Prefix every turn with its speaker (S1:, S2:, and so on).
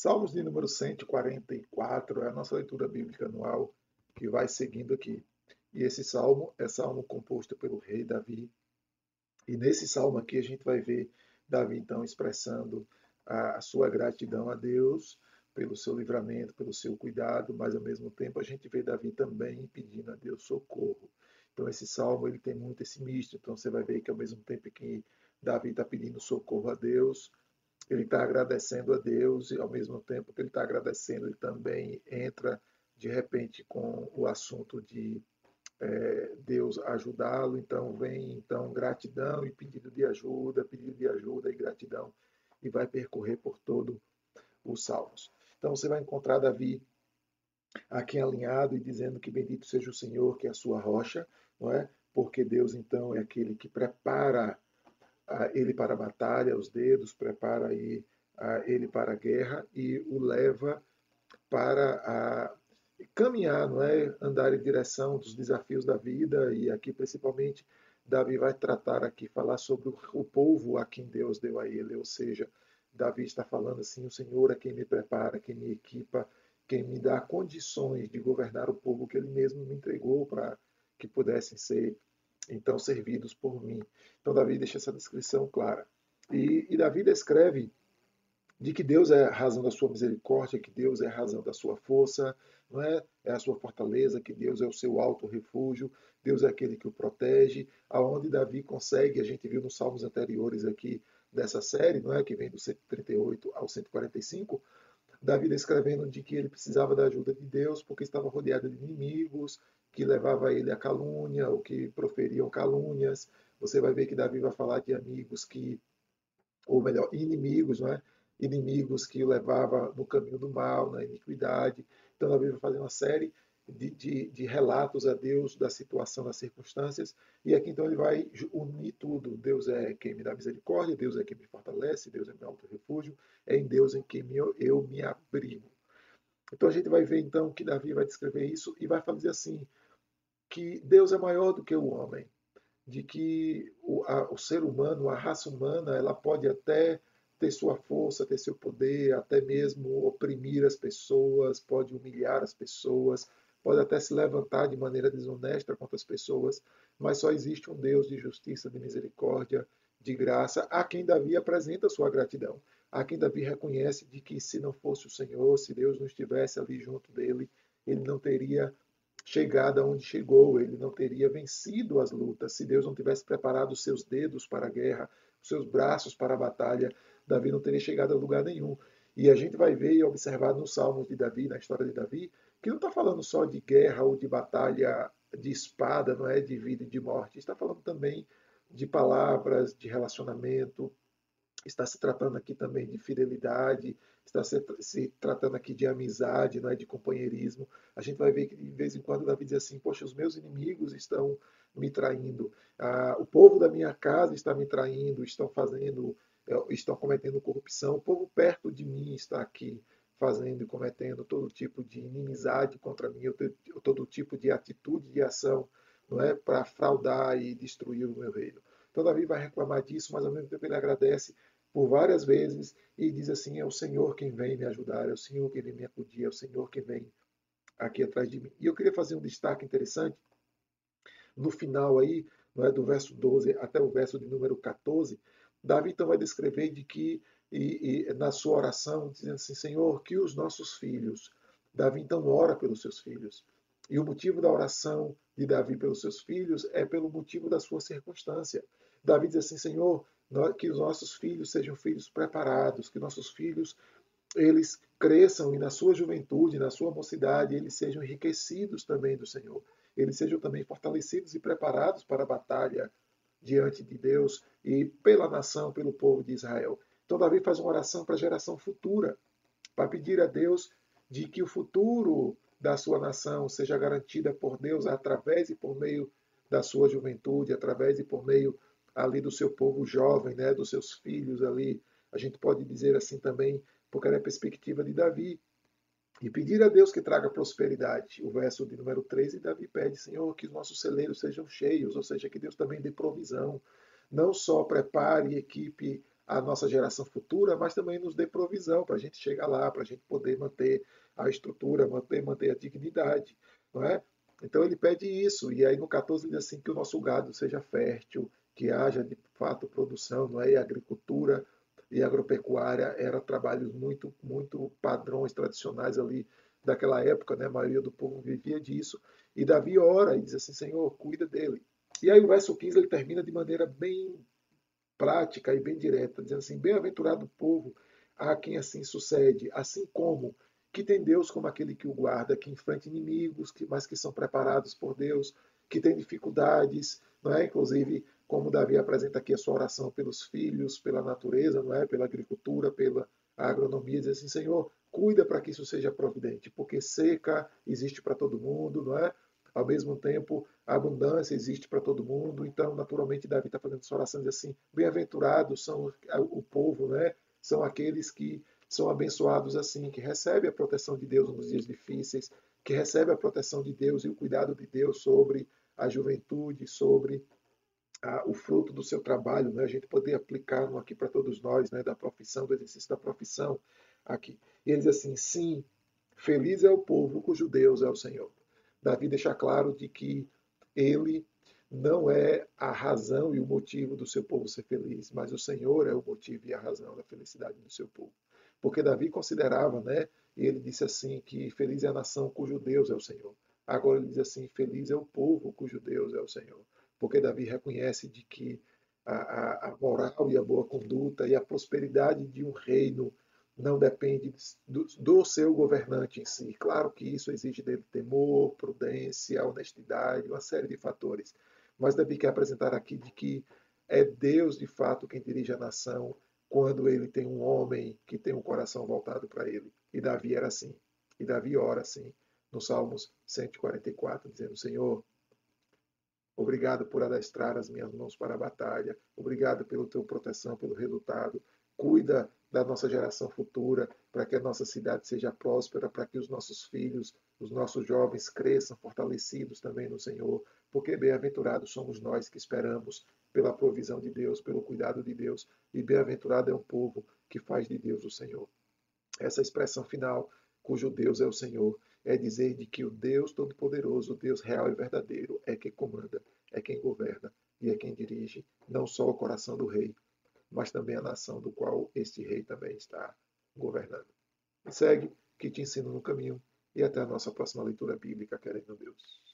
S1: Salmos de número 144 é a nossa leitura bíblica anual que vai seguindo aqui. E esse salmo é salmo composto pelo rei Davi. E nesse salmo aqui a gente vai ver Davi então expressando a, sua gratidão a Deus pelo seu livramento, pelo seu cuidado, mas ao mesmo tempo a gente vê Davi também pedindo a Deus socorro. Então esse salmo ele tem muito esse misto. Então você vai ver que ao mesmo tempo que Davi está pedindo socorro a Deus, ele está agradecendo a Deus e ao mesmo tempo que ele está agradecendo, ele também entra de repente com o assunto de é, Deus ajudá-lo. Então vem então gratidão e pedido de ajuda, pedido de ajuda e gratidão e vai percorrer por todo os salmos. Então você vai encontrar Davi aqui alinhado e dizendo que bendito seja o Senhor, que é a sua rocha, não é? Porque Deus então é aquele que prepara ele para a batalha, os dedos, prepara aí, ele para a guerra e o leva para a, caminhar, não é? andar em direção dos desafios da vida e aqui principalmente Davi vai tratar aqui, falar sobre o povo a quem Deus deu a ele, ou seja, Davi está falando assim, o Senhor é quem me prepara, quem me equipa, quem me dá condições de governar o povo que ele mesmo me entregou para que pudessem ser então servidos por mim. Então Davi deixa essa descrição clara. E, e Davi descreve de que Deus é a razão da sua misericórdia, que Deus é a razão da sua força, não é? É a sua fortaleza, que Deus é o seu alto refúgio, Deus é aquele que o protege, aonde Davi consegue, a gente viu nos salmos anteriores aqui dessa série, não é, que vem do 138 ao 145, Davi descrevendo de que ele precisava da ajuda de Deus porque estava rodeado de inimigos, que levava ele à calúnia, ou que proferiam calúnias. Você vai ver que Davi vai falar de amigos que, ou melhor, inimigos, não é? Inimigos que o levava no caminho do mal, na iniquidade. Então Davi vai fazer uma série de, de, de, relatos a Deus da situação, das circunstâncias, e aqui então ele vai unir tudo. Deus é quem me dá misericórdia, Deus é quem me fortalece, Deus é meu alto refúgio, é em Deus em quem eu, eu me abrigo. Então a gente vai ver então que Davi vai descrever isso e vai fazer assim: que Deus é maior do que o homem, de que o, a, o ser humano, a raça humana, ela pode até ter sua força, ter seu poder, até mesmo oprimir as pessoas, pode humilhar as pessoas, pode até se levantar de maneira desonesta contra as pessoas, mas só existe um Deus de justiça, de misericórdia, de graça, a quem Davi apresenta sua gratidão, a quem Davi reconhece de que se não fosse o Senhor, se Deus não estivesse ali junto dele, ele não teria chegado aonde chegou, ele não teria vencido as lutas. Se Deus não tivesse preparado seus dedos para a guerra, seus braços para a batalha, Davi não teria chegado a lugar nenhum. E a gente vai ver e observar nos Salmos de Davi, na história de Davi, que não está falando só de guerra ou de batalha de espada, não é de vida e de morte, está falando também de palavras, de relacionamento, está se tratando aqui também de fidelidade, está se, se, tratando aqui de amizade, não é de companheirismo. A gente vai ver que de vez em quando Davi diz assim: Poxa, os meus inimigos estão me traindo, ah, o povo da minha casa está me traindo, estão fazendo, é, estão cometendo corrupção, o povo perto de mim está aqui fazendo e cometendo todo tipo de inimizade contra mim, todo tipo de atitude de ação, não é, para fraudar e destruir o meu reino. Davi vai reclamar disso, mas ao mesmo tempo ele agradece por várias vezes e diz assim: é o Senhor quem vem me ajudar, é o Senhor quem vem me acudir, é o Senhor quem vem aqui atrás de mim. E eu queria fazer um destaque interessante no final aí, não é, do verso 12 até o verso de número 14. Davi então vai descrever de que e, e, na sua oração, dizendo assim: Senhor, que os nossos filhos. Davi então ora pelos seus filhos. E o motivo da oração de Davi pelos seus filhos é pelo motivo da sua circunstância. Davi diz assim: Senhor, que os nossos filhos sejam filhos preparados, que nossos filhos eles cresçam e na sua juventude, na sua mocidade, eles sejam enriquecidos também do Senhor. Eles sejam também fortalecidos e preparados para a batalha diante de Deus e pela nação, pelo povo de Israel. Então, Davi faz uma oração para a geração futura, para pedir a Deus de que o futuro da sua nação seja garantida por Deus através e por meio da sua juventude, através e por meio ali do seu povo jovem, né, dos seus filhos ali. A gente pode dizer assim também, porque é a perspectiva de Davi. E pedir a Deus que traga prosperidade. O verso de número 13, Davi pede, Senhor, que os nossos celeiros sejam cheios, ou seja, que Deus também dê provisão. Não só prepare e equipe a nossa geração futura, mas também nos dê provisão para a gente chegar lá, para a gente poder manter a estrutura, manter, manter a dignidade. Não é? Então ele pede isso, e aí no 14 ele diz assim, que o nosso gado seja fértil, que haja de fato produção, não é? E agricultura e agropecuária eram trabalhos muito, muito padrões tradicionais ali daquela época, né? A maioria do povo vivia disso. E Davi ora e diz assim, Senhor, cuida dele. E aí o verso 15 ele termina de maneira bem prática e bem direta, dizendo assim, bem-aventurado o povo a quem assim sucede, assim como que tem Deus como aquele que o guarda, que enfrenta inimigos, que, mas que são preparados por Deus, que tem dificuldades, não é? Inclusive, como Davi apresenta aqui a sua oração pelos filhos, pela natureza, não é? Pela agricultura, pela agronomia, diz assim, Senhor, cuida para que isso seja providente, porque seca existe para todo mundo, não é? Ao mesmo tempo, a abundância existe para todo mundo, então, naturalmente, Davi está fazendo essa oração, diz assim, bem-aventurados são o povo, né? São aqueles que são abençoados assim, que recebem a proteção de Deus nos dias difíceis, que recebem a proteção de Deus e o cuidado de Deus sobre a juventude, sobre o fruto do seu trabalho, né? a gente poder aplicar aqui para todos nós, né? da profissão, do exercício da profissão aqui. E ele diz assim, sim, feliz é o povo cujo Deus é o Senhor. Davi deixa claro de que ele não é a razão e o motivo do seu povo ser feliz, mas o Senhor é o motivo e a razão da felicidade do seu povo. Porque Davi considerava, né? Ele disse assim que feliz é a nação cujo Deus é o Senhor. Agora ele diz assim, feliz é o povo cujo Deus é o Senhor. Porque Davi reconhece de que a, a, moral e a boa conduta e a prosperidade de um reino não depende do, do, seu governante em si. Claro que isso exige dele temor, prudência, honestidade, uma série de fatores. Mas Davi quer apresentar aqui de que é Deus de fato quem dirige a nação, quando ele tem um homem que tem um coração voltado para ele. E Davi era assim. E Davi ora assim, no Salmos 144, dizendo: Senhor, obrigado por adestrar as minhas mãos para a batalha, obrigado pela tua proteção, pelo resultado. Cuida da nossa geração futura, para que a nossa cidade seja próspera, para que os nossos filhos, os nossos jovens cresçam fortalecidos também no Senhor, porque bem-aventurados somos nós que esperamos pela provisão de Deus, pelo cuidado de Deus, e bem-aventurado é o povo que faz de Deus o Senhor. Essa expressão final, cujo Deus é o Senhor, é dizer de que o Deus Todo-Poderoso, o Deus real e verdadeiro, é quem comanda, é quem governa e é quem dirige não só o coração do rei, mas também a nação do qual este rei também está governando. segue, que te ensino no caminho, e até a nossa próxima leitura bíblica, querendo Deus.